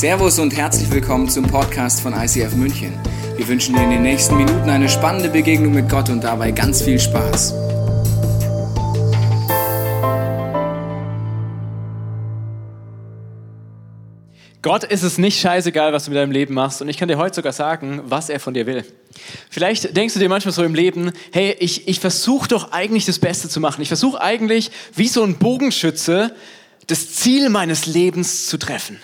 Servus und herzlich willkommen zum Podcast von ICF München. Wir wünschen dir in den nächsten Minuten eine spannende Begegnung mit Gott und dabei ganz viel Spaß. Gott ist es nicht scheißegal, was du mit deinem Leben machst. Und ich kann dir heute sogar sagen, was er von dir will. Vielleicht denkst du dir manchmal so im Leben, hey, ich, ich versuche doch eigentlich das Beste zu machen. Ich versuche eigentlich, wie so ein Bogenschütze, das Ziel meines Lebens zu treffen.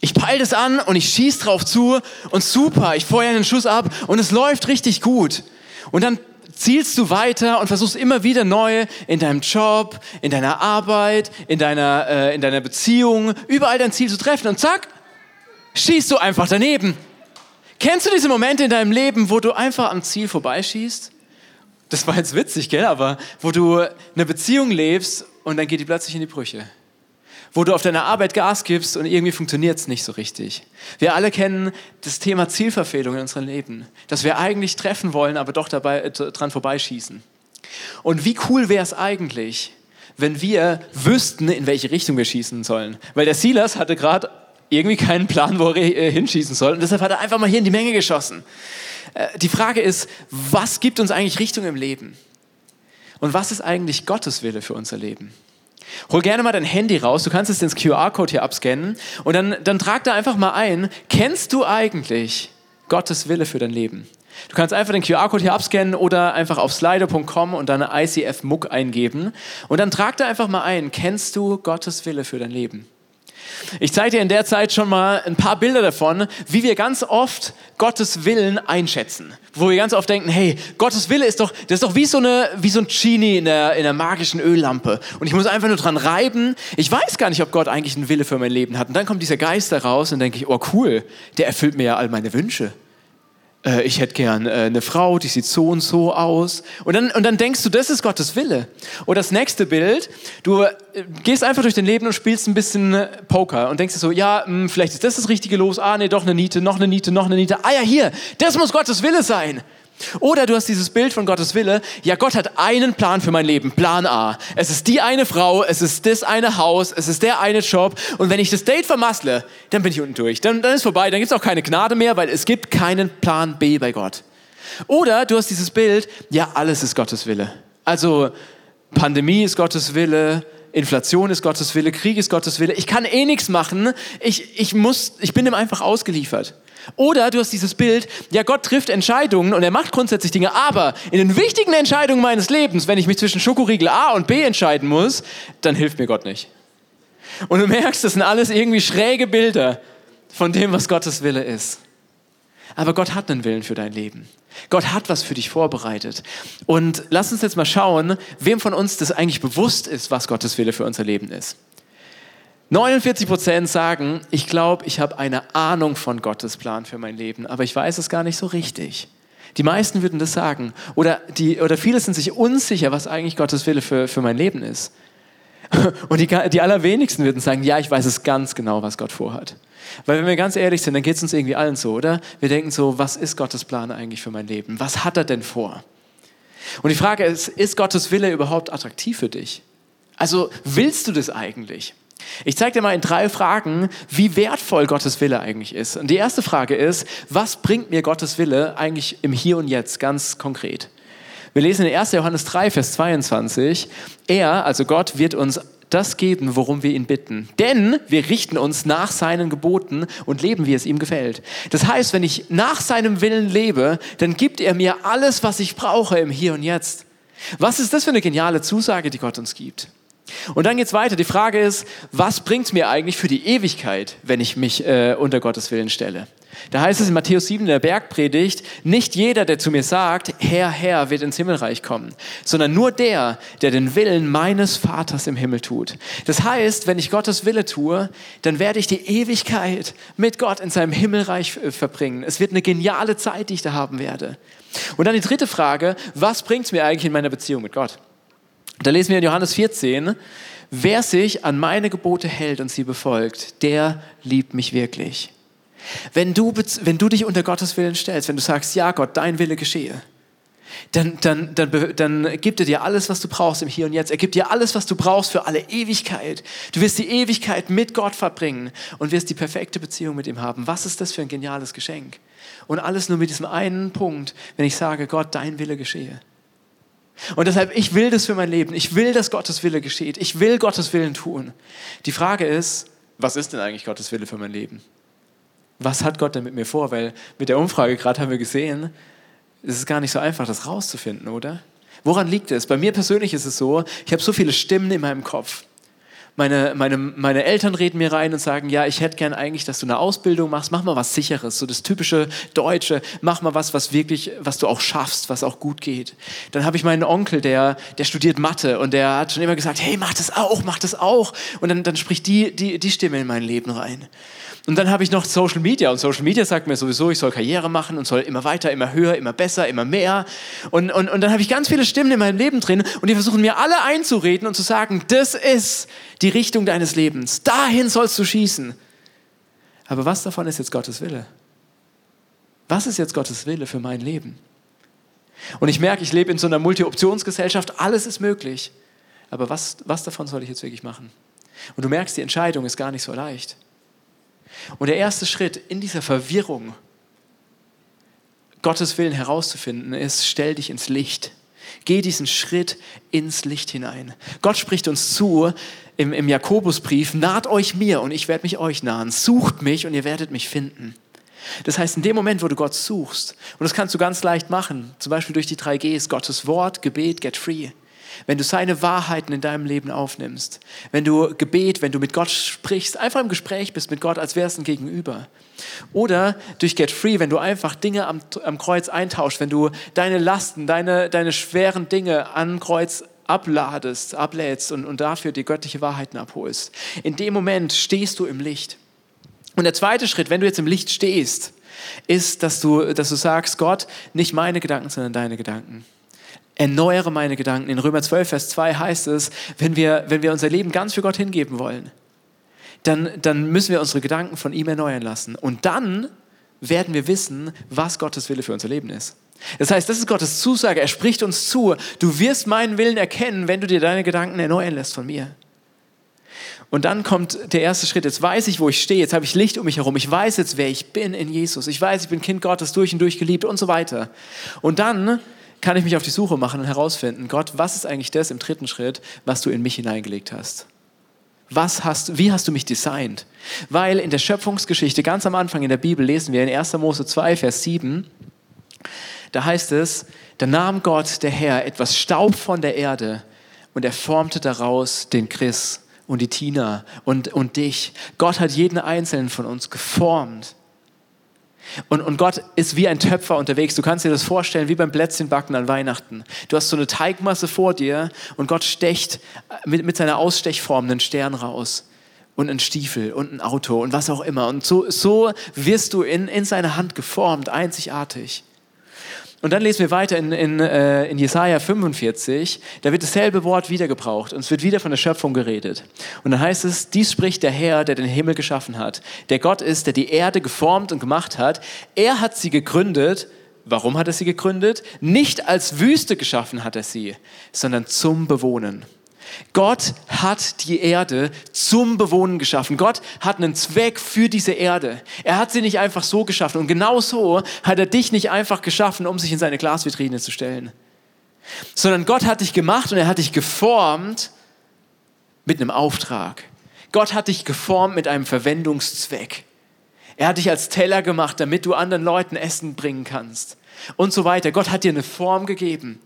Ich peile das an und ich schieße drauf zu und super, ich feuere einen Schuss ab und es läuft richtig gut. Und dann zielst du weiter und versuchst immer wieder neu in deinem Job, in deiner Arbeit, in deiner, äh, in deiner Beziehung, überall dein Ziel zu treffen und zack, schießt du einfach daneben. Kennst du diese Momente in deinem Leben, wo du einfach am Ziel vorbeischießt? Das war jetzt witzig, gell? Aber wo du eine Beziehung lebst und dann geht die plötzlich in die Brüche wo du auf deiner Arbeit Gas gibst und irgendwie funktioniert es nicht so richtig. Wir alle kennen das Thema Zielverfehlung in unserem Leben, dass wir eigentlich treffen wollen, aber doch dabei äh, dran vorbeischießen. Und wie cool wäre es eigentlich, wenn wir wüssten, in welche Richtung wir schießen sollen? Weil der Silas hatte gerade irgendwie keinen Plan, wo er äh, hinschießen soll und deshalb hat er einfach mal hier in die Menge geschossen. Äh, die Frage ist, was gibt uns eigentlich Richtung im Leben? Und was ist eigentlich Gottes Wille für unser Leben? Hol gerne mal dein Handy raus, du kannst es ins QR-Code hier abscannen und dann, dann trag da einfach mal ein, kennst du eigentlich Gottes Wille für dein Leben? Du kannst einfach den QR-Code hier abscannen oder einfach auf slido.com und dann ICF Muck eingeben und dann trag da einfach mal ein, kennst du Gottes Wille für dein Leben? Ich zeige dir in der Zeit schon mal ein paar Bilder davon, wie wir ganz oft Gottes Willen einschätzen. Wo wir ganz oft denken, hey, Gottes Wille ist doch, das ist doch wie so, eine, wie so ein Genie in der, in der magischen Öllampe. Und ich muss einfach nur dran reiben. Ich weiß gar nicht, ob Gott eigentlich einen Wille für mein Leben hat. Und dann kommt dieser Geist da raus und denke ich, oh cool, der erfüllt mir ja all meine Wünsche äh, ich hätte gern äh, eine Frau, die sieht so und so aus. Und dann, und dann denkst du, das ist Gottes Wille. Oder das nächste Bild, du äh, gehst einfach durch dein Leben und spielst ein bisschen äh, Poker und denkst dir so, ja, mh, hm, vielleicht ist das das richtige Los. Ah, nee, doch eine Niete, noch eine Niete, noch eine Niete. Ah ja, hier, das muss Gottes Wille sein. Oder du hast dieses Bild von Gottes Wille. Ja, Gott hat einen Plan für mein Leben. Plan A. Es ist die eine Frau, es ist das eine Haus, es ist der eine Job. Und wenn ich das Date vermassle, dann bin ich unten durch. Dann, dann ist vorbei. Dann gibt es auch keine Gnade mehr, weil es gibt keinen Plan B bei Gott. Oder du hast dieses Bild. Ja, alles ist Gottes Wille. Also Pandemie ist Gottes Wille. Inflation ist Gottes Wille, Krieg ist Gottes Wille. Ich kann eh nichts machen. Ich, ich, muss, ich bin dem einfach ausgeliefert. Oder du hast dieses Bild, ja, Gott trifft Entscheidungen und er macht grundsätzlich Dinge, aber in den wichtigen Entscheidungen meines Lebens, wenn ich mich zwischen Schokoriegel A und B entscheiden muss, dann hilft mir Gott nicht. Und du merkst, das sind alles irgendwie schräge Bilder von dem, was Gottes Wille ist. Aber Gott hat einen Willen für dein Leben. Gott hat was für dich vorbereitet. Und lass uns jetzt mal schauen, wem von uns das eigentlich bewusst ist, was Gottes Wille für unser Leben ist. 49 Prozent sagen, ich glaube, ich habe eine Ahnung von Gottes Plan für mein Leben, aber ich weiß es gar nicht so richtig. Die meisten würden das sagen. Oder, die, oder viele sind sich unsicher, was eigentlich Gottes Wille für, für mein Leben ist. Und die, die allerwenigsten würden sagen, ja, ich weiß es ganz genau, was Gott vorhat. Weil wenn wir ganz ehrlich sind, dann geht es uns irgendwie allen so, oder? Wir denken so, was ist Gottes Plan eigentlich für mein Leben? Was hat er denn vor? Und die Frage ist, ist Gottes Wille überhaupt attraktiv für dich? Also willst du das eigentlich? Ich zeige dir mal in drei Fragen, wie wertvoll Gottes Wille eigentlich ist. Und die erste Frage ist, was bringt mir Gottes Wille eigentlich im Hier und Jetzt ganz konkret? Wir lesen in 1. Johannes 3, Vers 22, er, also Gott, wird uns das geben, worum wir ihn bitten. Denn wir richten uns nach seinen Geboten und leben, wie es ihm gefällt. Das heißt, wenn ich nach seinem Willen lebe, dann gibt er mir alles, was ich brauche im Hier und Jetzt. Was ist das für eine geniale Zusage, die Gott uns gibt? Und dann geht es weiter. Die Frage ist, was bringt es mir eigentlich für die Ewigkeit, wenn ich mich äh, unter Gottes Willen stelle? Da heißt es in Matthäus 7 in der Bergpredigt, nicht jeder, der zu mir sagt, Herr, Herr, wird ins Himmelreich kommen, sondern nur der, der den Willen meines Vaters im Himmel tut. Das heißt, wenn ich Gottes Wille tue, dann werde ich die Ewigkeit mit Gott in seinem Himmelreich äh, verbringen. Es wird eine geniale Zeit, die ich da haben werde. Und dann die dritte Frage, was bringt es mir eigentlich in meiner Beziehung mit Gott? Da lesen wir in Johannes 14, wer sich an meine Gebote hält und sie befolgt, der liebt mich wirklich. Wenn du, wenn du dich unter Gottes Willen stellst, wenn du sagst, ja Gott, dein Wille geschehe, dann, dann, dann, dann gibt er dir alles, was du brauchst im Hier und Jetzt. Er gibt dir alles, was du brauchst für alle Ewigkeit. Du wirst die Ewigkeit mit Gott verbringen und wirst die perfekte Beziehung mit ihm haben. Was ist das für ein geniales Geschenk? Und alles nur mit diesem einen Punkt, wenn ich sage, Gott, dein Wille geschehe. Und deshalb, ich will das für mein Leben. Ich will, dass Gottes Wille geschieht. Ich will Gottes Willen tun. Die Frage ist, was ist denn eigentlich Gottes Wille für mein Leben? Was hat Gott denn mit mir vor? Weil mit der Umfrage gerade haben wir gesehen, es ist gar nicht so einfach, das rauszufinden, oder? Woran liegt es? Bei mir persönlich ist es so, ich habe so viele Stimmen in meinem Kopf. Meine, meine, meine Eltern reden mir rein und sagen, ja, ich hätte gern eigentlich, dass du eine Ausbildung machst, mach mal was Sicheres, so das typische Deutsche, mach mal was, was wirklich, was du auch schaffst, was auch gut geht. Dann habe ich meinen Onkel, der, der studiert Mathe und der hat schon immer gesagt, hey, mach das auch, mach das auch. Und dann, dann spricht die, die, die Stimme in mein Leben rein. Und dann habe ich noch Social Media und Social Media sagt mir sowieso, ich soll Karriere machen und soll immer weiter, immer höher, immer besser, immer mehr. Und, und, und dann habe ich ganz viele Stimmen in meinem Leben drin und die versuchen mir alle einzureden und zu sagen, das ist die Richtung deines Lebens. Dahin sollst du schießen. Aber was davon ist jetzt Gottes Wille? Was ist jetzt Gottes Wille für mein Leben? Und ich merke, ich lebe in so einer Multi-Optionsgesellschaft, alles ist möglich. Aber was, was davon soll ich jetzt wirklich machen? Und du merkst, die Entscheidung ist gar nicht so leicht. Und der erste Schritt in dieser Verwirrung, Gottes Willen herauszufinden, ist, stell dich ins Licht. Geh diesen Schritt ins Licht hinein. Gott spricht uns zu im, im Jakobusbrief, naht euch mir und ich werde mich euch nahen. Sucht mich und ihr werdet mich finden. Das heißt, in dem Moment, wo du Gott suchst, und das kannst du ganz leicht machen, zum Beispiel durch die drei Gs, Gottes Wort, Gebet, Get Free wenn du seine Wahrheiten in deinem Leben aufnimmst, wenn du Gebet, wenn du mit Gott sprichst, einfach im Gespräch bist mit Gott, als wärst ein Gegenüber. Oder durch Get Free, wenn du einfach Dinge am, am Kreuz eintauschst, wenn du deine Lasten, deine, deine schweren Dinge an Kreuz abladest, ablädst und, und dafür die göttliche Wahrheiten abholst. In dem Moment stehst du im Licht. Und der zweite Schritt, wenn du jetzt im Licht stehst, ist, dass du, dass du sagst, Gott, nicht meine Gedanken, sondern deine Gedanken erneuere meine Gedanken. In Römer 12, Vers 2 heißt es, wenn wir, wenn wir unser Leben ganz für Gott hingeben wollen, dann, dann müssen wir unsere Gedanken von ihm erneuern lassen. Und dann werden wir wissen, was Gottes Wille für unser Leben ist. Das heißt, das ist Gottes Zusage. Er spricht uns zu, du wirst meinen Willen erkennen, wenn du dir deine Gedanken erneuern lässt von mir. Und dann kommt der erste Schritt. Jetzt weiß ich, wo ich stehe. Jetzt habe ich Licht um mich herum. Ich weiß jetzt, wer ich bin in Jesus. Ich weiß, ich bin Kind Gottes durch und durch geliebt und so weiter. Und dann kann ich mich auf die Suche machen und herausfinden, Gott, was ist eigentlich das im dritten Schritt, was du in mich hineingelegt hast? Was hast, wie hast du mich designt? Weil in der Schöpfungsgeschichte, ganz am Anfang in der Bibel, lesen wir in 1. Mose 2, Vers 7, da heißt es, da nahm Gott, der Herr, etwas Staub von der Erde und er formte daraus den Chris und die Tina und, und dich. Gott hat jeden einzelnen von uns geformt und, und Gott ist wie ein Töpfer unterwegs. Du kannst dir das vorstellen wie beim Plätzchenbacken an Weihnachten. Du hast so eine Teigmasse vor dir und Gott stecht mit, mit seiner Ausstechform einen Stern raus und einen Stiefel und ein Auto und was auch immer. Und so, so wirst du in, in seine Hand geformt, einzigartig. Und dann lesen wir weiter in, in, äh, in Jesaja 45, da wird dasselbe Wort wieder gebraucht und es wird wieder von der Schöpfung geredet. Und dann heißt es, dies spricht der Herr, der den Himmel geschaffen hat, der Gott ist, der die Erde geformt und gemacht hat. Er hat sie gegründet. Warum hat er sie gegründet? Nicht als Wüste geschaffen hat er sie, sondern zum Bewohnen. Gott hat die Erde zum Bewohnen geschaffen. Gott hat einen Zweck für diese Erde. Er hat sie nicht einfach so geschaffen. Und genau so hat er dich nicht einfach geschaffen, um sich in seine Glasvitrine zu stellen. Sondern Gott hat dich gemacht und er hat dich geformt mit einem Auftrag. Gott hat dich geformt mit einem Verwendungszweck. Er hat dich als Teller gemacht, damit du anderen Leuten Essen bringen kannst. Und so weiter. Gott hat dir eine Form gegeben.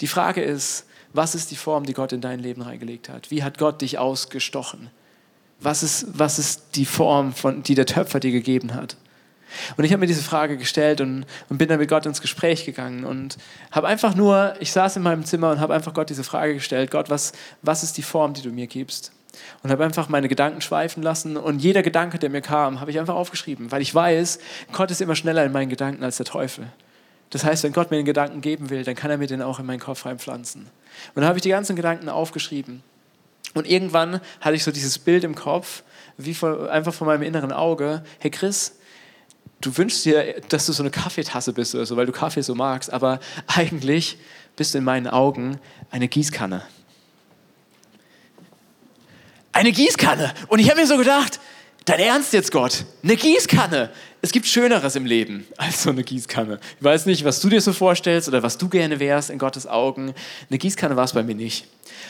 Die Frage ist, was ist die Form, die Gott in dein Leben reingelegt hat? Wie hat Gott dich ausgestochen? Was ist, was ist die Form, von, die der Töpfer dir gegeben hat? Und ich habe mir diese Frage gestellt und, und, bin dann mit Gott ins Gespräch gegangen und habe einfach nur, ich saß in meinem Zimmer und habe einfach Gott diese Frage gestellt, Gott, was, was ist die Form, die du mir gibst? Und habe einfach meine Gedanken schweifen lassen und jeder Gedanke, der mir kam, habe ich einfach aufgeschrieben, weil ich weiß, Gott ist immer schneller in meinen Gedanken als der Teufel. Das heißt, wenn Gott mir einen Gedanken geben will, dann kann er mir den auch in meinen Kopf reinpflanzen. Und dann habe ich die ganzen Gedanken aufgeschrieben. Und irgendwann hatte ich so dieses Bild im Kopf, wie von, einfach vor meinem inneren Auge, hey Chris, du wünschst dir, dass du so eine Kaffeetasse bist oder so, weil du Kaffee so magst, aber eigentlich bist du in meinen Augen eine Gießkanne. Eine Gießkanne. Und ich habe mir so gedacht, dein Ernst jetzt, Gott? Eine Gießkanne. Es gibt Schöneres im Leben als so eine Gießkanne. Ich weiß nicht, was du dir so vorstellst oder was du gerne wärst in Gottes Augen. Eine Gießkanne war es bei mir nicht.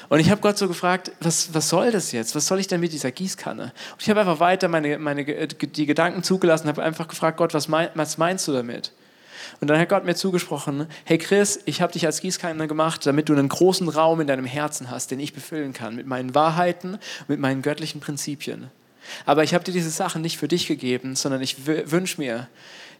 Und ich habe Gott so gefragt, was, was soll das jetzt? Was soll ich denn mit dieser Gießkanne? Und ich habe einfach weiter meine, meine, die Gedanken zugelassen, habe einfach gefragt, Gott, was, mein, was meinst du damit? Und dann hat Gott mir zugesprochen, hey Chris, ich habe dich als Gießkanne gemacht, damit du einen großen Raum in deinem Herzen hast, den ich befüllen kann mit meinen Wahrheiten, mit meinen göttlichen Prinzipien. Aber ich habe dir diese Sachen nicht für dich gegeben, sondern ich wünsche mir,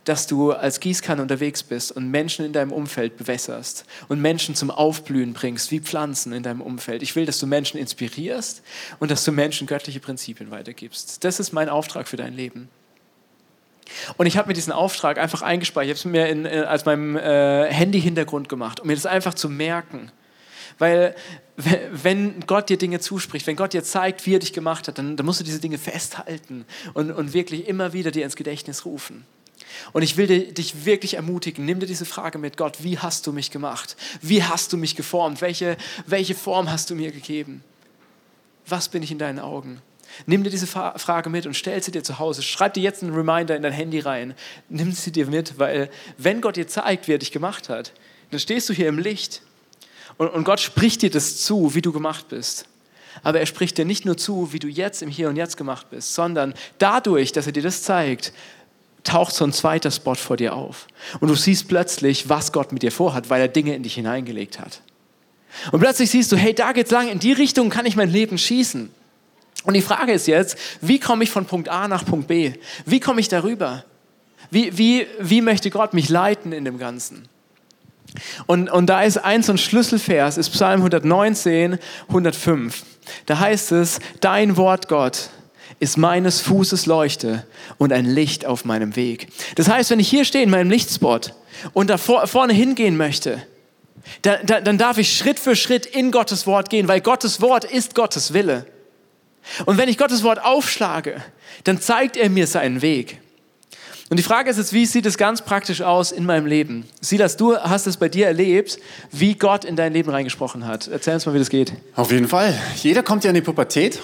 dass du als Gießkanne unterwegs bist und Menschen in deinem Umfeld bewässerst und Menschen zum Aufblühen bringst, wie Pflanzen in deinem Umfeld. Ich will, dass du Menschen inspirierst und dass du Menschen göttliche Prinzipien weitergibst. Das ist mein Auftrag für dein Leben. Und ich habe mir diesen Auftrag einfach eingespeichert. Ich habe es mir in, als meinem äh, Handy-Hintergrund gemacht, um mir das einfach zu merken. Weil wenn Gott dir Dinge zuspricht, wenn Gott dir zeigt, wie er dich gemacht hat, dann, dann musst du diese Dinge festhalten und, und wirklich immer wieder dir ins Gedächtnis rufen. Und ich will dich wirklich ermutigen, nimm dir diese Frage mit, Gott, wie hast du mich gemacht? Wie hast du mich geformt? Welche, welche Form hast du mir gegeben? Was bin ich in deinen Augen? Nimm dir diese Frage mit und stell sie dir zu Hause. Schreib dir jetzt einen Reminder in dein Handy rein. Nimm sie dir mit, weil wenn Gott dir zeigt, wie er dich gemacht hat, dann stehst du hier im Licht und, und Gott spricht dir das zu, wie du gemacht bist. Aber er spricht dir nicht nur zu, wie du jetzt im Hier und Jetzt gemacht bist, sondern dadurch, dass er dir das zeigt, taucht so ein zweiter Spot vor dir auf. Und du siehst plötzlich, was Gott mit dir vorhat, weil er Dinge in dich hineingelegt hat. Und plötzlich siehst du, hey, da geht's lang, in die Richtung kann ich mein Leben schießen. Und die Frage ist jetzt, wie komme ich von Punkt A nach Punkt B? Wie komme ich darüber? Wie, wie, wie möchte Gott mich leiten in dem Ganzen? Und, und da ist eins so ein Schlüsselvers, ist Psalm 119, 105. Da heißt es, dein Wort Gott ist meines Fußes Leuchte und ein Licht auf meinem Weg. Das heißt, wenn ich hier stehe in meinem Lichtspot und da vorne hingehen möchte, dann, dann, dann darf ich Schritt für Schritt in Gottes Wort gehen, weil Gottes Wort ist Gottes Wille. Und wenn ich Gottes Wort aufschlage, dann zeigt er mir seinen Weg. Und die Frage ist jetzt, wie sieht es ganz praktisch aus in meinem Leben? Silas, du hast es bei dir erlebt, wie Gott in dein Leben reingesprochen hat. Erzähl uns mal, wie das geht. Auf jeden Fall. Jeder kommt ja in die Pubertät.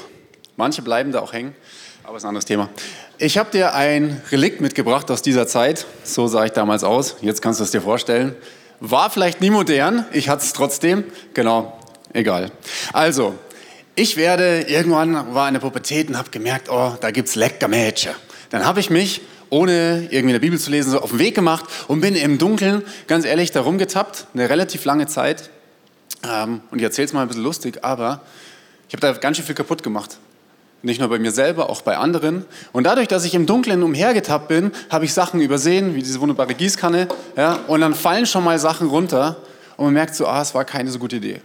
Manche bleiben da auch hängen, aber ist ein anderes Thema. Ich habe dir ein Relikt mitgebracht aus dieser Zeit. So sah ich damals aus. Jetzt kannst du es dir vorstellen. War vielleicht nie modern. Ich hatte es trotzdem. Genau. Egal. Also, ich werde, irgendwann war in der Pubertät und habe gemerkt, oh, da gibt es lecker Mädchen. Dann habe ich mich ohne irgendwie in der Bibel zu lesen, so auf den Weg gemacht und bin im Dunkeln, ganz ehrlich, da rumgetappt, eine relativ lange Zeit. Ähm, und ich erzähle es mal ein bisschen lustig, aber ich habe da ganz schön viel kaputt gemacht. Nicht nur bei mir selber, auch bei anderen. Und dadurch, dass ich im Dunkeln umhergetappt bin, habe ich Sachen übersehen, wie diese wunderbare Gießkanne. Ja, und dann fallen schon mal Sachen runter und man merkt so, ah, es war keine so gute Idee.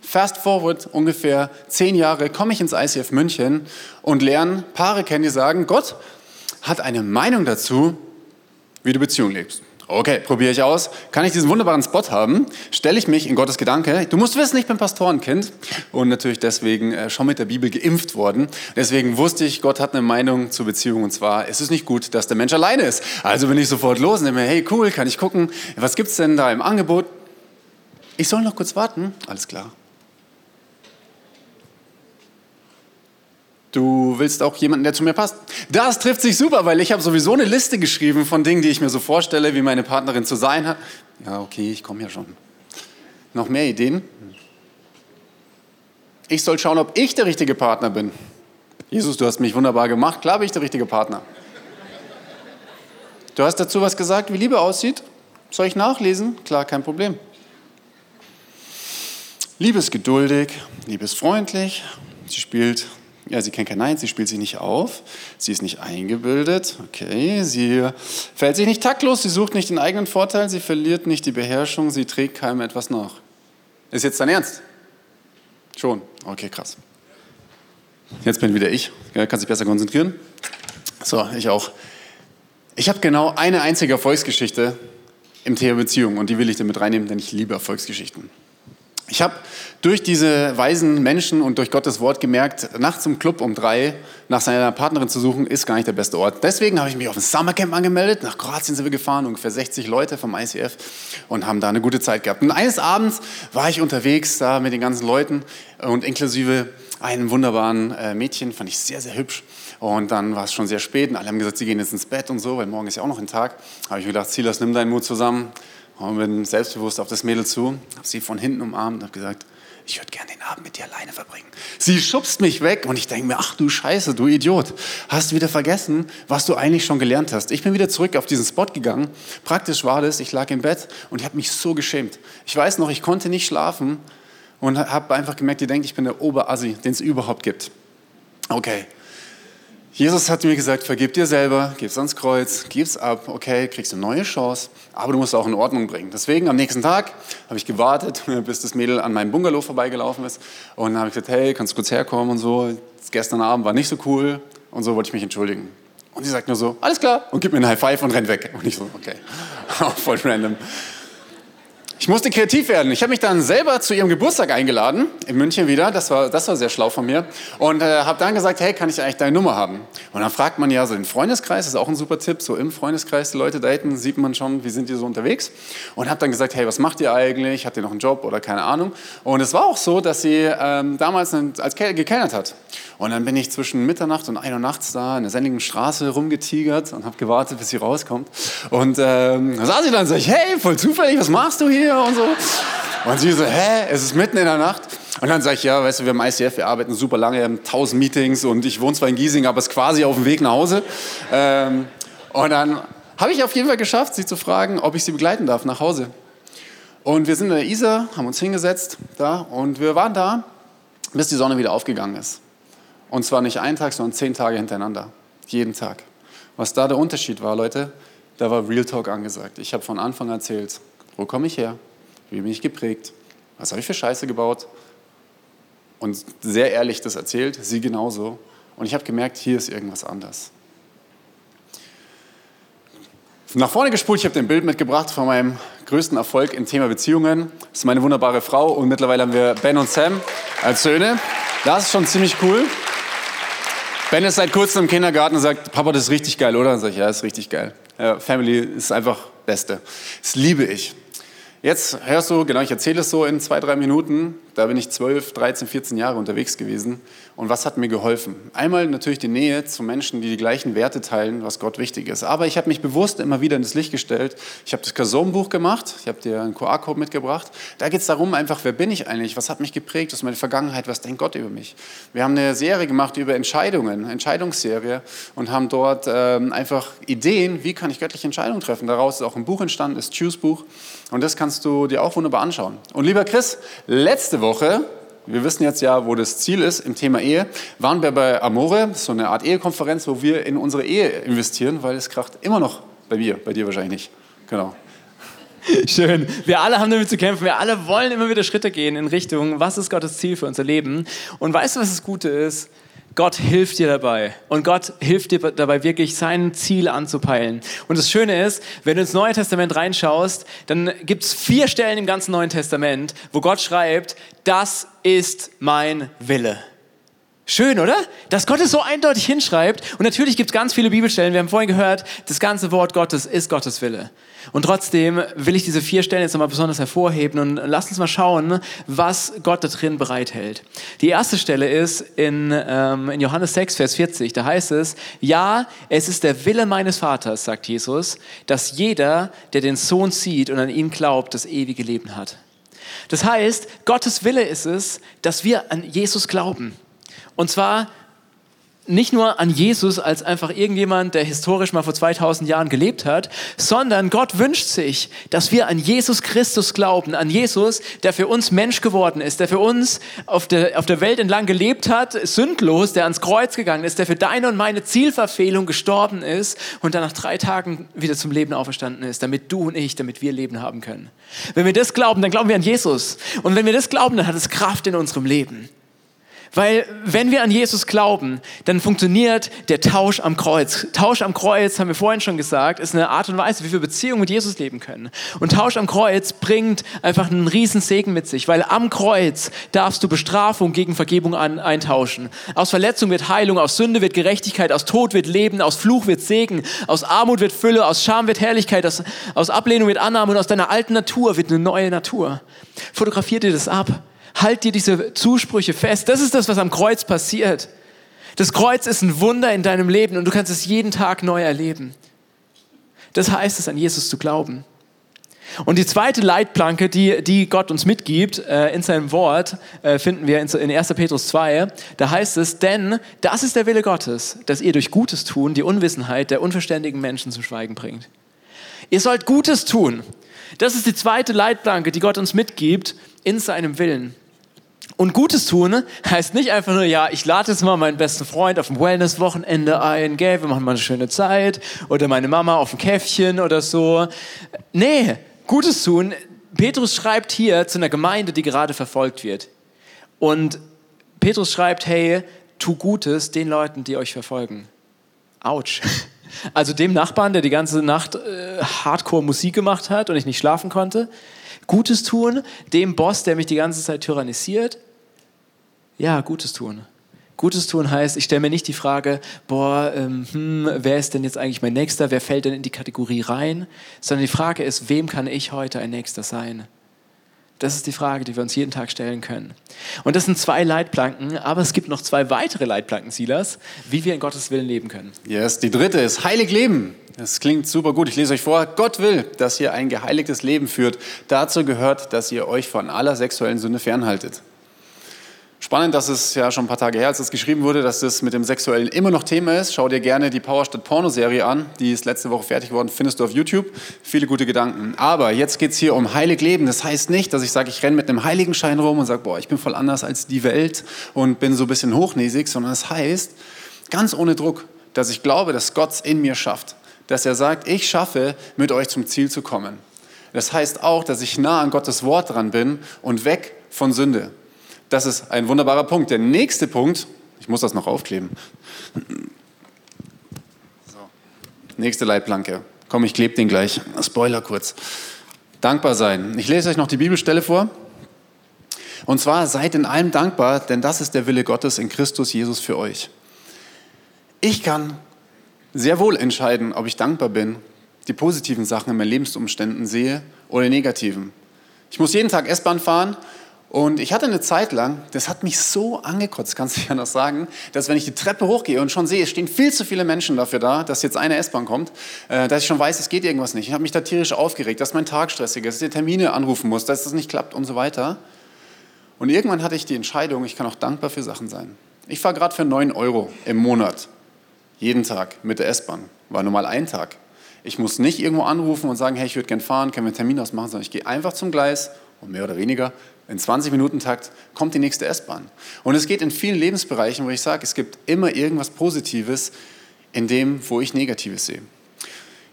Fast forward ungefähr zehn Jahre komme ich ins ICF München und lerne Paare kennen, die sagen, Gott, hat eine Meinung dazu, wie du Beziehung lebst. Okay, probiere ich aus. Kann ich diesen wunderbaren Spot haben? Stelle ich mich in Gottes Gedanke. Du musst wissen, ich bin Pastorenkind und natürlich deswegen äh, schon mit der Bibel geimpft worden. Deswegen wusste ich, Gott hat eine Meinung zur Beziehung und zwar, es ist nicht gut, dass der Mensch alleine ist. Also bin ich sofort los und denke mir, hey cool, kann ich gucken, was gibt's denn da im Angebot? Ich soll noch kurz warten. Alles klar. Du willst auch jemanden, der zu mir passt. Das trifft sich super, weil ich habe sowieso eine Liste geschrieben von Dingen, die ich mir so vorstelle, wie meine Partnerin zu sein hat. Ja, okay, ich komme ja schon. Noch mehr Ideen? Ich soll schauen, ob ich der richtige Partner bin. Jesus, du hast mich wunderbar gemacht. Klar bin ich der richtige Partner. Du hast dazu was gesagt, wie Liebe aussieht? Soll ich nachlesen? Klar, kein Problem. Liebe ist geduldig, Liebe ist freundlich, sie spielt ja, sie kennt kein Nein, sie spielt sich nicht auf, sie ist nicht eingebildet, okay, sie fällt sich nicht taktlos, sie sucht nicht den eigenen Vorteil, sie verliert nicht die Beherrschung, sie trägt keinem etwas nach. Ist jetzt dein Ernst? Schon, okay, krass. Jetzt bin wieder ich, kann sich besser konzentrieren. So, ich auch. Ich habe genau eine einzige Erfolgsgeschichte im Thema Beziehung und die will ich damit reinnehmen, denn ich liebe Erfolgsgeschichten. Ich habe durch diese weisen Menschen und durch Gottes Wort gemerkt, nachts im Club um drei nach seiner Partnerin zu suchen, ist gar nicht der beste Ort. Deswegen habe ich mich auf ein Summercamp angemeldet. Nach Kroatien sind wir gefahren, ungefähr 60 Leute vom ICF und haben da eine gute Zeit gehabt. Und eines Abends war ich unterwegs da mit den ganzen Leuten und inklusive einem wunderbaren äh, Mädchen, fand ich sehr, sehr hübsch. Und dann war es schon sehr spät und alle haben gesagt, sie gehen jetzt ins Bett und so, weil morgen ist ja auch noch ein Tag. habe ich mir gedacht, Silas, nimm deinen Mut zusammen, und bin selbstbewusst auf das Mädel zu, habe sie von hinten umarmt und habe gesagt, ich würde gerne den Abend mit dir alleine verbringen. Sie schubst mich weg und ich denke mir, ach du Scheiße, du Idiot, hast wieder vergessen, was du eigentlich schon gelernt hast. Ich bin wieder zurück auf diesen Spot gegangen. Praktisch war das, ich lag im Bett und ich habe mich so geschämt. Ich weiß noch, ich konnte nicht schlafen und habe einfach gemerkt, die denkt, ich bin der Oberassi, den es überhaupt gibt. Okay, Jesus hat mir gesagt, vergib dir selber, gib's ans Kreuz, gib's ab, okay, kriegst eine neue Chance, aber du musst auch in Ordnung bringen. Deswegen am nächsten Tag habe ich gewartet, bis das Mädel an meinem Bungalow vorbeigelaufen ist und dann habe ich gesagt, hey, kannst du kurz herkommen und so. Gestern Abend war nicht so cool und so wollte ich mich entschuldigen. Und sie sagt nur so, alles klar und gibt mir einen High Five und rennt weg. Und ich so, okay, voll random. Ich musste kreativ werden. Ich habe mich dann selber zu ihrem Geburtstag eingeladen, in München wieder. Das war, das war sehr schlau von mir. Und äh, habe dann gesagt, hey, kann ich eigentlich deine Nummer haben? Und dann fragt man ja so den Freundeskreis, das ist auch ein super Tipp, so im Freundeskreis die Leute daten, sieht man schon, wie sind die so unterwegs. Und habe dann gesagt, hey, was macht ihr eigentlich? Habt ihr noch einen Job oder keine Ahnung? Und es war auch so, dass sie ähm, damals als gekellnert hat. Und dann bin ich zwischen Mitternacht und 1 Uhr nachts da in der Sendigen Straße rumgetigert und habe gewartet, bis sie rauskommt. Und ähm, da saß sie dann und sag ich, hey, voll zufällig, was machst du hier? Hier und so. Und sie so, hä, es ist mitten in der Nacht. Und dann sage ich, ja, weißt du, wir haben ICF, wir arbeiten super lange, wir haben tausend Meetings und ich wohne zwar in Giesing, aber es ist quasi auf dem Weg nach Hause. Ähm, und dann habe ich auf jeden Fall geschafft, sie zu fragen, ob ich sie begleiten darf nach Hause. Und wir sind in der Isar, haben uns hingesetzt da und wir waren da, bis die Sonne wieder aufgegangen ist. Und zwar nicht einen Tag, sondern zehn Tage hintereinander. Jeden Tag. Was da der Unterschied war, Leute, da war Real Talk angesagt. Ich habe von Anfang an erzählt, wo komme ich her? Wie bin ich geprägt? Was habe ich für Scheiße gebaut? Und sehr ehrlich das erzählt, sie genauso. Und ich habe gemerkt, hier ist irgendwas anders. Nach vorne gespult, ich habe ein Bild mitgebracht von meinem größten Erfolg im Thema Beziehungen. Das ist meine wunderbare Frau und mittlerweile haben wir Ben und Sam als Söhne. Das ist schon ziemlich cool. Ben ist seit kurzem im Kindergarten und sagt, Papa, das ist richtig geil, oder? Dann sage ich, ja, ist richtig geil. Family ist einfach Beste. Das liebe ich. Jetzt hörst du, genau, ich erzähle es so in zwei, drei Minuten. Da bin ich 12, 13, 14 Jahre unterwegs gewesen. Und was hat mir geholfen? Einmal natürlich die Nähe zu Menschen, die die gleichen Werte teilen, was Gott wichtig ist. Aber ich habe mich bewusst immer wieder ins Licht gestellt. Ich habe das Kassom-Buch gemacht. Ich habe dir einen QR-Code mitgebracht. Da geht es darum, einfach, wer bin ich eigentlich? Was hat mich geprägt? Was ist meine Vergangenheit? Was denkt Gott über mich? Wir haben eine Serie gemacht über Entscheidungen, Entscheidungsserie, und haben dort ähm, einfach Ideen, wie kann ich göttliche Entscheidungen treffen. Daraus ist auch ein Buch entstanden, das Choose-Buch. Und das kannst du dir auch wunderbar anschauen. Und lieber Chris, letzte Woche wir wissen jetzt ja, wo das Ziel ist im Thema Ehe. Waren wir bei Amore, so eine Art Ehekonferenz, wo wir in unsere Ehe investieren, weil es kracht immer noch bei mir, bei dir wahrscheinlich nicht. Genau. Schön. Wir alle haben damit zu kämpfen. Wir alle wollen immer wieder Schritte gehen in Richtung, was ist Gottes Ziel für unser Leben? Und weißt du, was das Gute ist? Gott hilft dir dabei. Und Gott hilft dir dabei, wirklich sein Ziel anzupeilen. Und das Schöne ist, wenn du ins Neue Testament reinschaust, dann gibt es vier Stellen im ganzen Neuen Testament, wo Gott schreibt, das ist mein Wille. Schön, oder? Dass Gott es so eindeutig hinschreibt. Und natürlich gibt es ganz viele Bibelstellen. Wir haben vorhin gehört, das ganze Wort Gottes ist Gottes Wille. Und trotzdem will ich diese vier Stellen jetzt nochmal besonders hervorheben und lass uns mal schauen, was Gott da drin bereithält. Die erste Stelle ist in, ähm, in Johannes 6, Vers 40. Da heißt es, ja, es ist der Wille meines Vaters, sagt Jesus, dass jeder, der den Sohn sieht und an ihn glaubt, das ewige Leben hat. Das heißt, Gottes Wille ist es, dass wir an Jesus glauben. Und zwar nicht nur an Jesus als einfach irgendjemand, der historisch mal vor 2000 Jahren gelebt hat, sondern Gott wünscht sich, dass wir an Jesus Christus glauben, an Jesus, der für uns Mensch geworden ist, der für uns auf der, auf der Welt entlang gelebt hat, sündlos, der ans Kreuz gegangen ist, der für deine und meine Zielverfehlung gestorben ist und dann nach drei Tagen wieder zum Leben auferstanden ist, damit du und ich, damit wir Leben haben können. Wenn wir das glauben, dann glauben wir an Jesus. Und wenn wir das glauben, dann hat es Kraft in unserem Leben. Weil wenn wir an Jesus glauben, dann funktioniert der Tausch am Kreuz. Tausch am Kreuz, haben wir vorhin schon gesagt, ist eine Art und Weise, wie wir Beziehungen mit Jesus leben können. Und Tausch am Kreuz bringt einfach einen riesen Segen mit sich, weil am Kreuz darfst du Bestrafung gegen Vergebung an, eintauschen. Aus Verletzung wird Heilung, aus Sünde wird Gerechtigkeit, aus Tod wird Leben, aus Fluch wird Segen, aus Armut wird Fülle, aus Scham wird Herrlichkeit, aus, aus Ablehnung wird Annahme und aus deiner alten Natur wird eine neue Natur. Fotografier dir das ab. Halt dir diese Zusprüche fest. Das ist das, was am Kreuz passiert. Das Kreuz ist ein Wunder in deinem Leben und du kannst es jeden Tag neu erleben. Das heißt es, an Jesus zu glauben. Und die zweite Leitplanke, die, die Gott uns mitgibt äh, in seinem Wort, äh, finden wir in, in 1. Petrus 2. Da heißt es, denn das ist der Wille Gottes, dass ihr durch Gutes tun die Unwissenheit der unverständigen Menschen zum Schweigen bringt. Ihr sollt Gutes tun. Das ist die zweite Leitplanke, die Gott uns mitgibt in seinem Willen. Und Gutes tun heißt nicht einfach nur, ja, ich lade jetzt mal meinen besten Freund auf ein Wellness-Wochenende ein, gell, wir machen mal eine schöne Zeit oder meine Mama auf ein Käffchen oder so. Nee, Gutes tun. Petrus schreibt hier zu einer Gemeinde, die gerade verfolgt wird. Und Petrus schreibt, hey, tu Gutes den Leuten, die euch verfolgen. Autsch. Also dem Nachbarn, der die ganze Nacht äh, Hardcore Musik gemacht hat und ich nicht schlafen konnte. Gutes tun, dem Boss, der mich die ganze Zeit tyrannisiert ja, Gutes tun. Gutes tun heißt, ich stelle mir nicht die Frage, boah, ähm, hm, wer ist denn jetzt eigentlich mein Nächster, wer fällt denn in die Kategorie rein, sondern die Frage ist, wem kann ich heute ein Nächster sein? Das ist die Frage, die wir uns jeden Tag stellen können. Und das sind zwei Leitplanken, aber es gibt noch zwei weitere Leitplanken, Silas, wie wir in Gottes Willen leben können. Yes, die dritte ist heilig leben. Das klingt super gut. Ich lese euch vor. Gott will, dass ihr ein geheiligtes Leben führt. Dazu gehört, dass ihr euch von aller sexuellen Sünde fernhaltet. Spannend, dass es ja schon ein paar Tage her, als das geschrieben wurde, dass das mit dem Sexuellen immer noch Thema ist. Schau dir gerne die Power statt Porno-Serie an. Die ist letzte Woche fertig geworden, findest du auf YouTube. Viele gute Gedanken. Aber jetzt geht es hier um heilig Leben. Das heißt nicht, dass ich sage, ich renne mit einem Heiligenschein rum und sage, boah, ich bin voll anders als die Welt und bin so ein bisschen hochnäsig, sondern es das heißt, ganz ohne Druck, dass ich glaube, dass Gott es in mir schafft. Dass er sagt, ich schaffe, mit euch zum Ziel zu kommen. Das heißt auch, dass ich nah an Gottes Wort dran bin und weg von Sünde. Das ist ein wunderbarer Punkt. Der nächste Punkt, ich muss das noch aufkleben. So. Nächste Leitplanke. Komm, ich klebe den gleich. Spoiler kurz. Dankbar sein. Ich lese euch noch die Bibelstelle vor. Und zwar seid in allem dankbar, denn das ist der Wille Gottes in Christus Jesus für euch. Ich kann sehr wohl entscheiden, ob ich dankbar bin, die positiven Sachen in meinen Lebensumständen sehe oder die negativen. Ich muss jeden Tag S-Bahn fahren und ich hatte eine Zeit lang, das hat mich so angekotzt, kannst du ja noch sagen, dass wenn ich die Treppe hochgehe und schon sehe, es stehen viel zu viele Menschen dafür da, dass jetzt eine S-Bahn kommt, äh, dass ich schon weiß, es geht irgendwas nicht. Ich habe mich da tierisch aufgeregt, dass mein Tag stressig ist, dass ich Termine anrufen muss, dass das nicht klappt und so weiter. Und irgendwann hatte ich die Entscheidung, ich kann auch dankbar für Sachen sein. Ich fahre gerade für 9 Euro im Monat, jeden Tag mit der S-Bahn. War nur mal ein Tag. Ich muss nicht irgendwo anrufen und sagen, hey, ich würde gern fahren, können wir einen Termin ausmachen, sondern ich gehe einfach zum Gleis und mehr oder weniger in 20 Minuten Takt kommt die nächste S-Bahn. Und es geht in vielen Lebensbereichen, wo ich sage, es gibt immer irgendwas Positives in dem, wo ich Negatives sehe.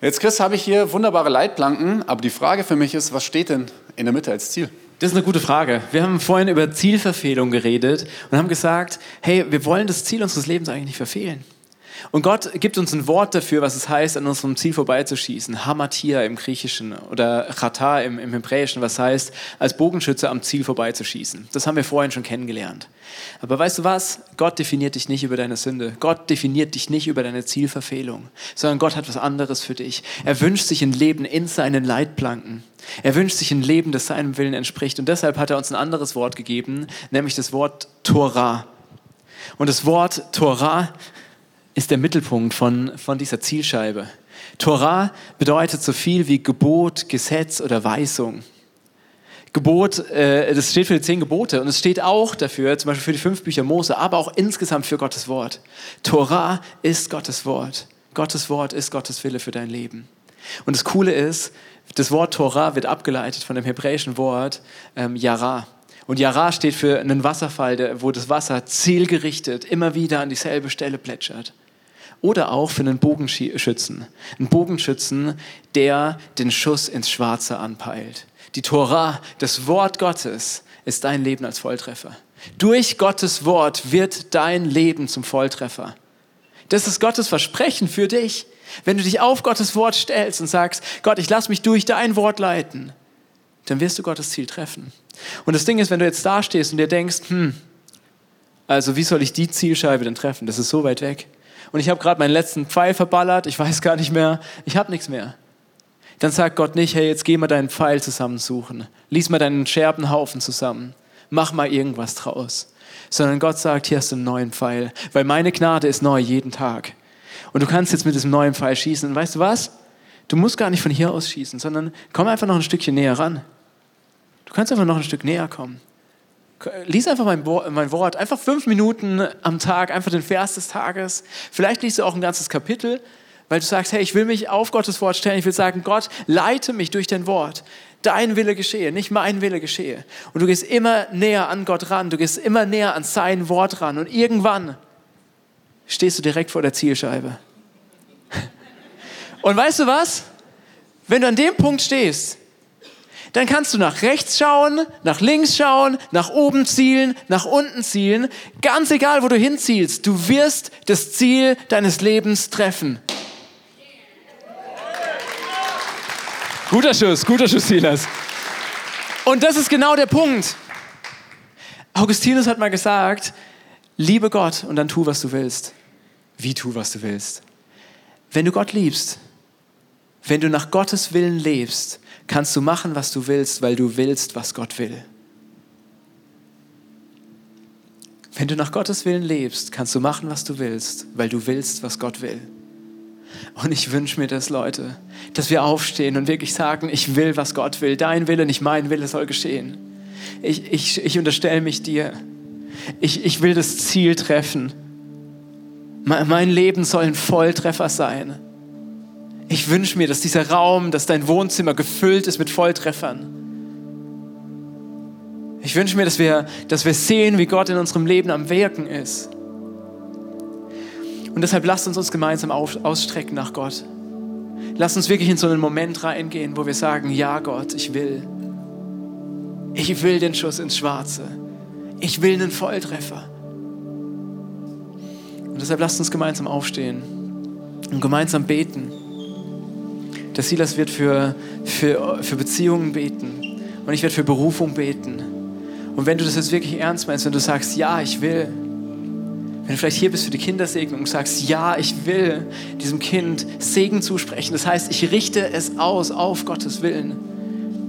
Jetzt, Chris, habe ich hier wunderbare Leitplanken, aber die Frage für mich ist, was steht denn in der Mitte als Ziel? Das ist eine gute Frage. Wir haben vorhin über Zielverfehlung geredet und haben gesagt, hey, wir wollen das Ziel unseres Lebens eigentlich nicht verfehlen. Und Gott gibt uns ein Wort dafür, was es heißt, an unserem Ziel vorbeizuschießen. Hamatia im Griechischen oder Chata im, im Hebräischen, was heißt, als Bogenschütze am Ziel vorbeizuschießen. Das haben wir vorhin schon kennengelernt. Aber weißt du was? Gott definiert dich nicht über deine Sünde. Gott definiert dich nicht über deine Zielverfehlung, sondern Gott hat was anderes für dich. Er wünscht sich ein Leben in seinen Leitplanken. Er wünscht sich ein Leben, das seinem Willen entspricht. Und deshalb hat er uns ein anderes Wort gegeben, nämlich das Wort Torah. Und das Wort Torah ist der Mittelpunkt von, von dieser Zielscheibe. Torah bedeutet so viel wie Gebot, Gesetz oder Weisung. Gebot, äh, das steht für die zehn Gebote und es steht auch dafür, zum Beispiel für die fünf Bücher Mose, aber auch insgesamt für Gottes Wort. Torah ist Gottes Wort. Gottes Wort ist Gottes Wille für dein Leben. Und das Coole ist, das Wort Torah wird abgeleitet von dem hebräischen Wort ähm, Yara. Und Yara steht für einen Wasserfall, wo das Wasser zielgerichtet immer wieder an dieselbe Stelle plätschert. Oder auch für einen Bogenschützen. Einen Bogenschützen, der den Schuss ins Schwarze anpeilt. Die Tora, das Wort Gottes, ist dein Leben als Volltreffer. Durch Gottes Wort wird dein Leben zum Volltreffer. Das ist Gottes Versprechen für dich. Wenn du dich auf Gottes Wort stellst und sagst, Gott, ich lass mich durch dein Wort leiten, dann wirst du Gottes Ziel treffen. Und das Ding ist, wenn du jetzt da stehst und dir denkst, hm, also wie soll ich die Zielscheibe denn treffen? Das ist so weit weg. Und ich habe gerade meinen letzten Pfeil verballert, ich weiß gar nicht mehr, ich habe nichts mehr. Dann sagt Gott nicht, hey, jetzt geh mal deinen Pfeil zusammensuchen, lies mal deinen Scherbenhaufen zusammen, mach mal irgendwas draus. Sondern Gott sagt, hier hast du einen neuen Pfeil, weil meine Gnade ist neu jeden Tag. Und du kannst jetzt mit diesem neuen Pfeil schießen. Und weißt du was? Du musst gar nicht von hier aus schießen, sondern komm einfach noch ein Stückchen näher ran. Du kannst einfach noch ein Stück näher kommen. Lies einfach mein, mein Wort, einfach fünf Minuten am Tag, einfach den Vers des Tages. Vielleicht liest du auch ein ganzes Kapitel, weil du sagst, hey, ich will mich auf Gottes Wort stellen. Ich will sagen, Gott, leite mich durch dein Wort. Dein Wille geschehe, nicht mein Wille geschehe. Und du gehst immer näher an Gott ran. Du gehst immer näher an sein Wort ran. Und irgendwann stehst du direkt vor der Zielscheibe. Und weißt du was? Wenn du an dem Punkt stehst, dann kannst du nach rechts schauen, nach links schauen, nach oben zielen, nach unten zielen. Ganz egal, wo du hinzielst, du wirst das Ziel deines Lebens treffen. Guter Schuss, guter Schuss, Silas. Und das ist genau der Punkt. Augustinus hat mal gesagt, liebe Gott und dann tu, was du willst. Wie tu, was du willst. Wenn du Gott liebst, wenn du nach Gottes Willen lebst, kannst du machen, was du willst, weil du willst, was Gott will. Wenn du nach Gottes Willen lebst, kannst du machen, was du willst, weil du willst, was Gott will. Und ich wünsche mir das, Leute, dass wir aufstehen und wirklich sagen, ich will, was Gott will. Dein Wille, nicht mein Wille soll geschehen. Ich, ich, ich unterstelle mich dir. Ich, ich will das Ziel treffen. Mein Leben soll ein Volltreffer sein. Ich wünsche mir, dass dieser Raum, dass dein Wohnzimmer gefüllt ist mit Volltreffern. Ich wünsche mir, dass wir, dass wir sehen, wie Gott in unserem Leben am Wirken ist. Und deshalb lasst uns uns gemeinsam auf, ausstrecken nach Gott. Lasst uns wirklich in so einen Moment reingehen, wo wir sagen, ja Gott, ich will. Ich will den Schuss ins Schwarze. Ich will einen Volltreffer. Und deshalb lasst uns gemeinsam aufstehen und gemeinsam beten. Der Silas wird für, für, für Beziehungen beten und ich werde für Berufung beten. Und wenn du das jetzt wirklich ernst meinst, wenn du sagst, ja, ich will, wenn du vielleicht hier bist für die Kindersegnung und sagst, ja, ich will diesem Kind Segen zusprechen, das heißt, ich richte es aus auf Gottes Willen.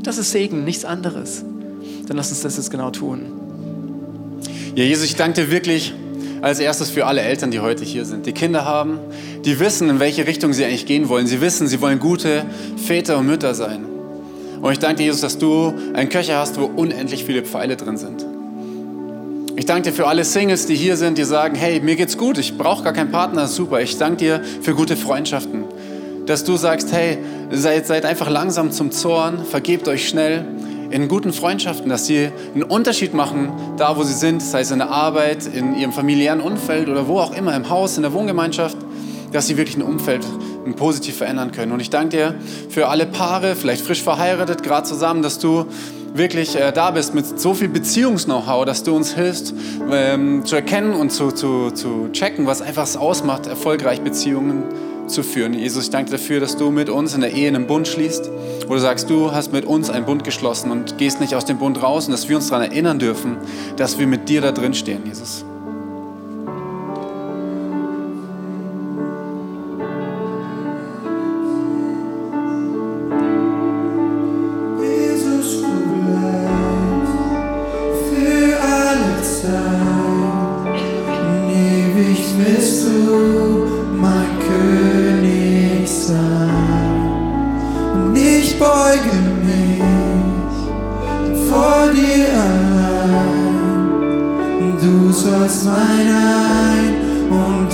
Das ist Segen, nichts anderes. Dann lass uns das jetzt genau tun. Ja, Jesus, ich danke dir wirklich als erstes für alle Eltern, die heute hier sind, die Kinder haben, die wissen, in welche Richtung sie eigentlich gehen wollen. Sie wissen, sie wollen gute Väter und Mütter sein. Und ich danke dir, Jesus, dass du einen Köcher hast, wo unendlich viele Pfeile drin sind. Ich danke dir für alle Singles, die hier sind, die sagen, hey, mir geht's gut, ich brauche gar keinen Partner, super. Ich danke dir für gute Freundschaften. Dass du sagst, hey, seid, seid einfach langsam zum Zorn, vergebt euch schnell in guten Freundschaften, dass sie einen Unterschied machen, da wo sie sind, sei es in der Arbeit, in ihrem familiären Umfeld oder wo auch immer, im Haus, in der Wohngemeinschaft, dass sie wirklich ein Umfeld positiv verändern können. Und ich danke dir für alle Paare, vielleicht frisch verheiratet, gerade zusammen, dass du wirklich äh, da bist mit so viel Beziehungs-Know-how, dass du uns hilfst ähm, zu erkennen und zu, zu, zu checken, was einfach es ausmacht, erfolgreich Beziehungen zu führen. Jesus, ich danke dafür, dass du mit uns in der Ehe einen Bund schließt, wo du sagst, du hast mit uns einen Bund geschlossen und gehst nicht aus dem Bund raus und dass wir uns daran erinnern dürfen, dass wir mit dir da drin stehen, Jesus.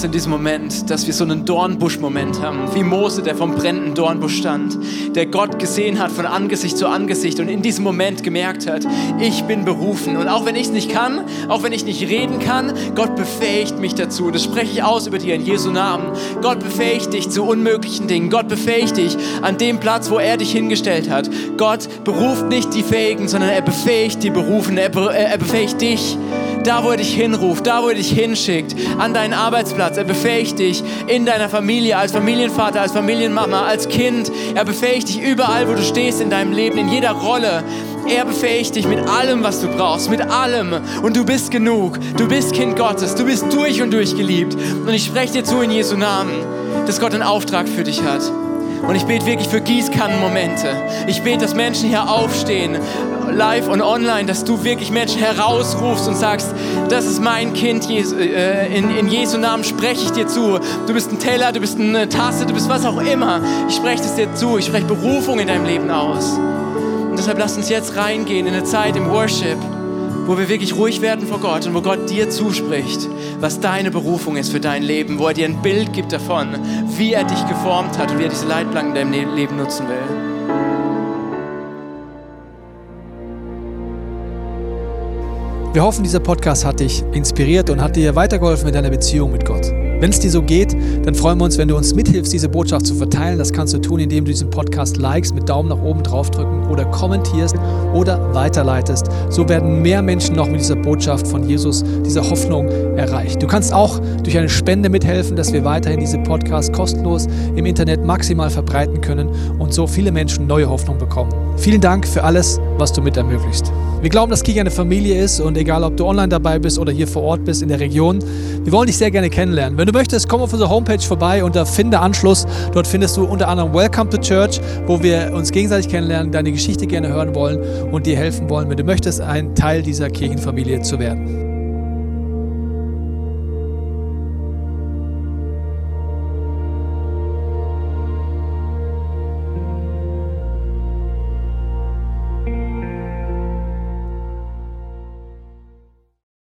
aus in diesem Moment, dass wir so einen Dornbusch-Moment haben, wie Mose, der vom brennenden Dornbusch stand, der Gott gesehen hat von Angesicht zu Angesicht und in diesem Moment gemerkt hat, ich bin berufen. Und auch wenn ich es nicht kann, auch wenn ich nicht reden kann, Gott befähigt mich dazu. Das spreche ich aus über dir in Jesu Namen. Gott befähigt dich zu unmöglichen Dingen. Gott befähigt dich an dem Platz, wo er dich hingestellt hat. Gott beruft nicht die Fähigen, sondern er befähigt die Berufen. Er, be er befähigt dich da wo er dich hinruft, da wo er dich hinschickt, an deinen Arbeitsplatz. Er befähigt dich in deiner Familie, als Familienvater, als Familienmama, als Kind. Er befähigt dich überall, wo du stehst in deinem Leben, in jeder Rolle. Er befähigt dich mit allem, was du brauchst, mit allem. Und du bist genug. Du bist Kind Gottes. Du bist durch und durch geliebt. Und ich spreche dir zu in Jesu Namen, dass Gott einen Auftrag für dich hat. Und ich bete wirklich für Gießkannenmomente. Ich bete, dass Menschen hier aufstehen, live und online, dass du wirklich Menschen herausrufst und sagst, das ist mein Kind, Jesu, äh, in, in Jesu Namen spreche ich dir zu. Du bist ein Teller, du bist eine Tasse, du bist was auch immer. Ich spreche es dir zu. Ich spreche Berufung in deinem Leben aus. Und deshalb lass uns jetzt reingehen in eine Zeit im Worship wo wir wirklich ruhig werden vor Gott und wo Gott dir zuspricht, was deine Berufung ist für dein Leben, wo er dir ein Bild gibt davon, wie er dich geformt hat und wie er diese Leitplanken in deinem Leben nutzen will. Wir hoffen, dieser Podcast hat dich inspiriert und hat dir weitergeholfen in deiner Beziehung mit Gott. Wenn es dir so geht, dann freuen wir uns, wenn du uns mithilfst, diese Botschaft zu verteilen. Das kannst du tun, indem du diesen Podcast likest, mit Daumen nach oben draufdrücken oder kommentierst oder weiterleitest. So werden mehr Menschen noch mit dieser Botschaft von Jesus, dieser Hoffnung erreicht. Du kannst auch durch eine Spende mithelfen, dass wir weiterhin diese Podcast kostenlos im Internet maximal verbreiten können und so viele Menschen neue Hoffnung bekommen. Vielen Dank für alles, was du mit ermöglicht. Wir glauben, dass Kirche eine Familie ist und egal, ob du online dabei bist oder hier vor Ort bist in der Region, wir wollen dich sehr gerne kennenlernen. Wenn du möchtest, komm auf unsere Homepage vorbei unter Finde Anschluss. Dort findest du unter anderem Welcome to Church, wo wir uns gegenseitig kennenlernen, deine Geschichte gerne hören wollen und dir helfen wollen, wenn du möchtest, ein Teil dieser Kirchenfamilie zu werden.